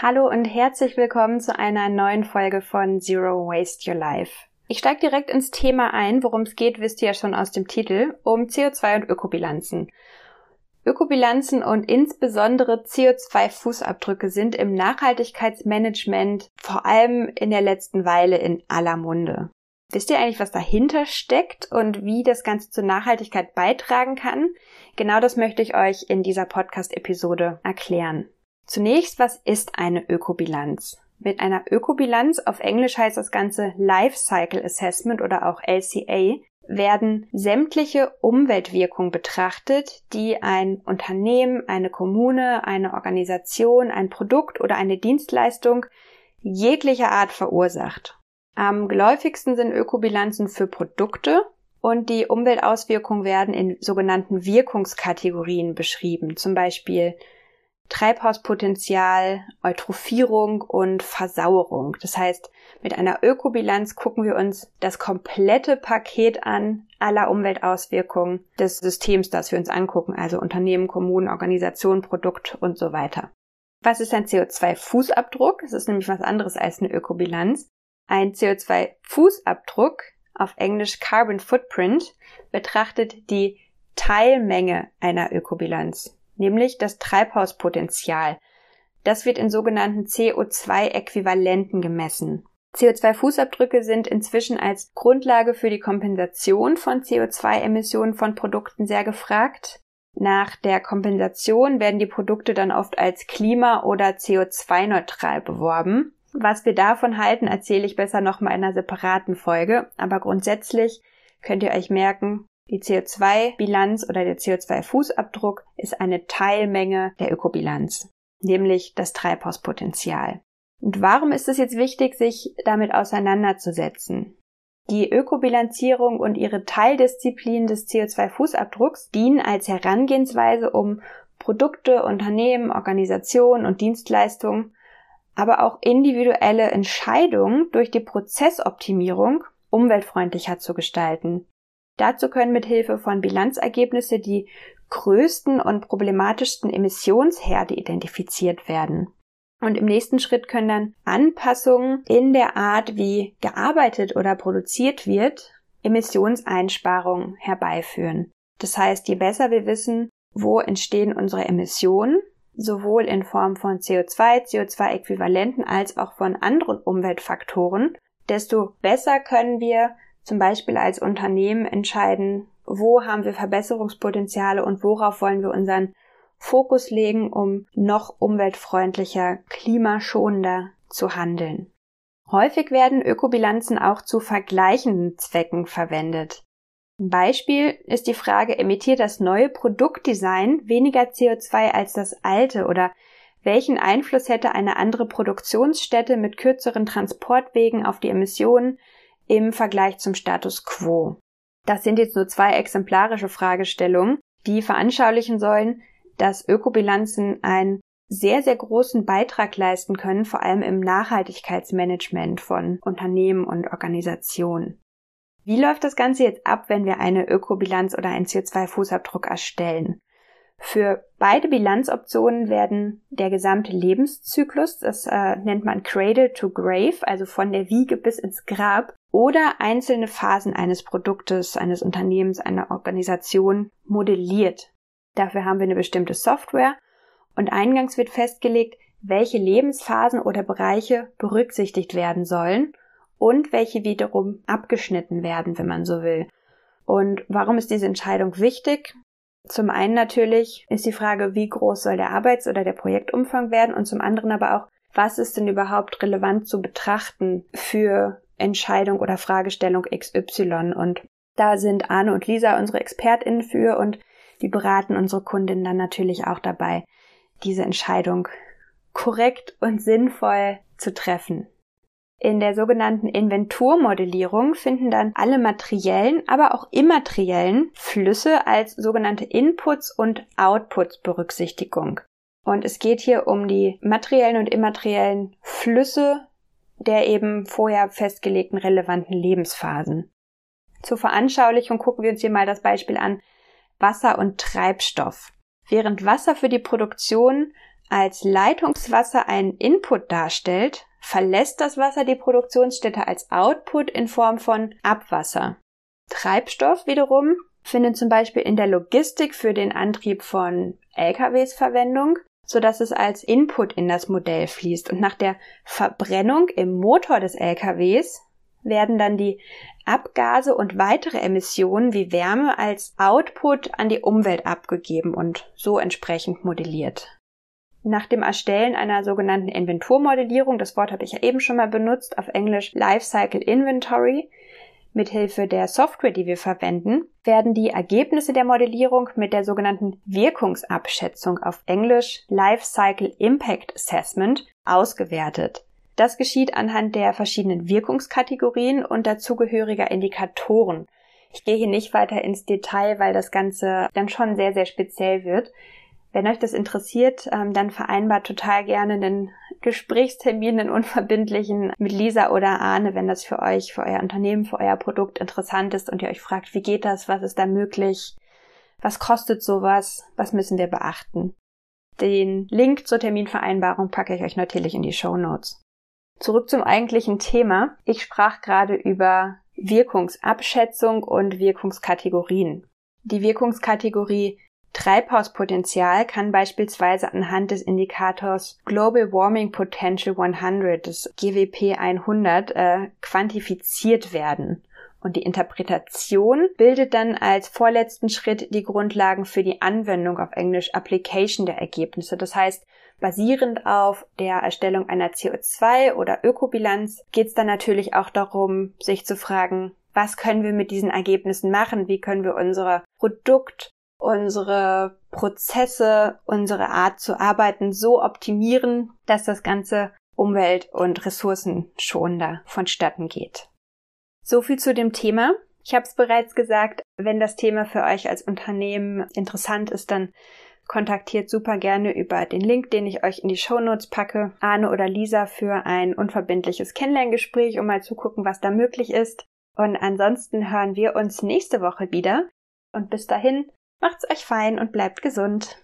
Hallo und herzlich willkommen zu einer neuen Folge von Zero Waste Your Life. Ich steige direkt ins Thema ein, worum es geht, wisst ihr ja schon aus dem Titel, um CO2 und Ökobilanzen. Ökobilanzen und insbesondere CO2-Fußabdrücke sind im Nachhaltigkeitsmanagement vor allem in der letzten Weile in aller Munde. Wisst ihr eigentlich, was dahinter steckt und wie das Ganze zur Nachhaltigkeit beitragen kann? Genau das möchte ich euch in dieser Podcast-Episode erklären. Zunächst, was ist eine Ökobilanz? Mit einer Ökobilanz, auf Englisch heißt das Ganze Life Cycle Assessment oder auch LCA, werden sämtliche Umweltwirkungen betrachtet, die ein Unternehmen, eine Kommune, eine Organisation, ein Produkt oder eine Dienstleistung jeglicher Art verursacht. Am geläufigsten sind Ökobilanzen für Produkte und die Umweltauswirkungen werden in sogenannten Wirkungskategorien beschrieben, zum Beispiel Treibhauspotenzial, Eutrophierung und Versauerung. Das heißt, mit einer Ökobilanz gucken wir uns das komplette Paket an aller Umweltauswirkungen des Systems, das wir uns angucken, also Unternehmen, Kommunen, Organisationen, Produkt und so weiter. Was ist ein CO2-Fußabdruck? Das ist nämlich was anderes als eine Ökobilanz. Ein CO2-Fußabdruck, auf Englisch Carbon Footprint, betrachtet die Teilmenge einer Ökobilanz nämlich das Treibhauspotenzial. Das wird in sogenannten CO2-Äquivalenten gemessen. CO2-Fußabdrücke sind inzwischen als Grundlage für die Kompensation von CO2-Emissionen von Produkten sehr gefragt. Nach der Kompensation werden die Produkte dann oft als klima- oder CO2-neutral beworben. Was wir davon halten, erzähle ich besser nochmal in einer separaten Folge. Aber grundsätzlich könnt ihr euch merken, die CO2-Bilanz oder der CO2-Fußabdruck ist eine Teilmenge der Ökobilanz, nämlich das Treibhauspotenzial. Und warum ist es jetzt wichtig, sich damit auseinanderzusetzen? Die Ökobilanzierung und ihre Teildisziplin des CO2-Fußabdrucks dienen als Herangehensweise, um Produkte, Unternehmen, Organisationen und Dienstleistungen, aber auch individuelle Entscheidungen durch die Prozessoptimierung umweltfreundlicher zu gestalten. Dazu können mit Hilfe von Bilanzergebnisse die größten und problematischsten Emissionsherde identifiziert werden. Und im nächsten Schritt können dann Anpassungen in der Art, wie gearbeitet oder produziert wird, Emissionseinsparungen herbeiführen. Das heißt, je besser wir wissen, wo entstehen unsere Emissionen, sowohl in Form von CO2, CO2-Äquivalenten als auch von anderen Umweltfaktoren, desto besser können wir zum Beispiel als Unternehmen entscheiden, wo haben wir Verbesserungspotenziale und worauf wollen wir unseren Fokus legen, um noch umweltfreundlicher, klimaschonender zu handeln. Häufig werden Ökobilanzen auch zu vergleichenden Zwecken verwendet. Ein Beispiel ist die Frage, emittiert das neue Produktdesign weniger CO2 als das alte oder welchen Einfluss hätte eine andere Produktionsstätte mit kürzeren Transportwegen auf die Emissionen im Vergleich zum Status quo. Das sind jetzt nur zwei exemplarische Fragestellungen, die veranschaulichen sollen, dass Ökobilanzen einen sehr, sehr großen Beitrag leisten können, vor allem im Nachhaltigkeitsmanagement von Unternehmen und Organisationen. Wie läuft das Ganze jetzt ab, wenn wir eine Ökobilanz oder einen CO2-Fußabdruck erstellen? Für beide Bilanzoptionen werden der gesamte Lebenszyklus, das äh, nennt man Cradle to Grave, also von der Wiege bis ins Grab, oder einzelne Phasen eines Produktes, eines Unternehmens, einer Organisation modelliert. Dafür haben wir eine bestimmte Software und eingangs wird festgelegt, welche Lebensphasen oder Bereiche berücksichtigt werden sollen und welche wiederum abgeschnitten werden, wenn man so will. Und warum ist diese Entscheidung wichtig? Zum einen natürlich ist die Frage, wie groß soll der Arbeits- oder der Projektumfang werden und zum anderen aber auch, was ist denn überhaupt relevant zu betrachten für Entscheidung oder Fragestellung XY. Und da sind Arne und Lisa unsere ExpertInnen für und die beraten unsere Kundinnen dann natürlich auch dabei, diese Entscheidung korrekt und sinnvoll zu treffen. In der sogenannten Inventurmodellierung finden dann alle materiellen, aber auch immateriellen Flüsse als sogenannte Inputs und Outputs Berücksichtigung. Und es geht hier um die materiellen und immateriellen Flüsse der eben vorher festgelegten relevanten Lebensphasen. Zur Veranschaulichung gucken wir uns hier mal das Beispiel an Wasser und Treibstoff. Während Wasser für die Produktion als Leitungswasser einen Input darstellt, verlässt das Wasser die Produktionsstätte als Output in Form von Abwasser. Treibstoff wiederum findet zum Beispiel in der Logistik für den Antrieb von LKWs Verwendung, so dass es als Input in das Modell fließt. Und nach der Verbrennung im Motor des LKWs werden dann die Abgase und weitere Emissionen wie Wärme als Output an die Umwelt abgegeben und so entsprechend modelliert. Nach dem Erstellen einer sogenannten Inventurmodellierung, das Wort habe ich ja eben schon mal benutzt, auf Englisch Lifecycle Inventory, mithilfe der Software, die wir verwenden, werden die Ergebnisse der Modellierung mit der sogenannten Wirkungsabschätzung auf Englisch Lifecycle Impact Assessment ausgewertet. Das geschieht anhand der verschiedenen Wirkungskategorien und dazugehöriger Indikatoren. Ich gehe hier nicht weiter ins Detail, weil das Ganze dann schon sehr, sehr speziell wird. Wenn euch das interessiert, ähm, dann vereinbart total gerne einen Gesprächstermin, einen unverbindlichen mit Lisa oder Arne, wenn das für euch, für euer Unternehmen, für euer Produkt interessant ist und ihr euch fragt, wie geht das, was ist da möglich, was kostet sowas, was müssen wir beachten. Den Link zur Terminvereinbarung packe ich euch natürlich in die Show Notes. Zurück zum eigentlichen Thema. Ich sprach gerade über Wirkungsabschätzung und Wirkungskategorien. Die Wirkungskategorie Treibhauspotenzial kann beispielsweise anhand des Indikators Global Warming Potential 100, des GWP 100, äh, quantifiziert werden. Und die Interpretation bildet dann als vorletzten Schritt die Grundlagen für die Anwendung auf Englisch Application der Ergebnisse. Das heißt, basierend auf der Erstellung einer CO2 oder Ökobilanz geht es dann natürlich auch darum, sich zu fragen, was können wir mit diesen Ergebnissen machen? Wie können wir unsere Produkt- unsere Prozesse, unsere Art zu arbeiten so optimieren, dass das Ganze umwelt- und ressourcenschonender vonstatten geht. So viel zu dem Thema. Ich habe es bereits gesagt, wenn das Thema für euch als Unternehmen interessant ist, dann kontaktiert super gerne über den Link, den ich euch in die Show Notes packe, Arne oder Lisa für ein unverbindliches Kennenlerngespräch, um mal zu gucken, was da möglich ist. Und ansonsten hören wir uns nächste Woche wieder. Und bis dahin Macht's euch fein und bleibt gesund.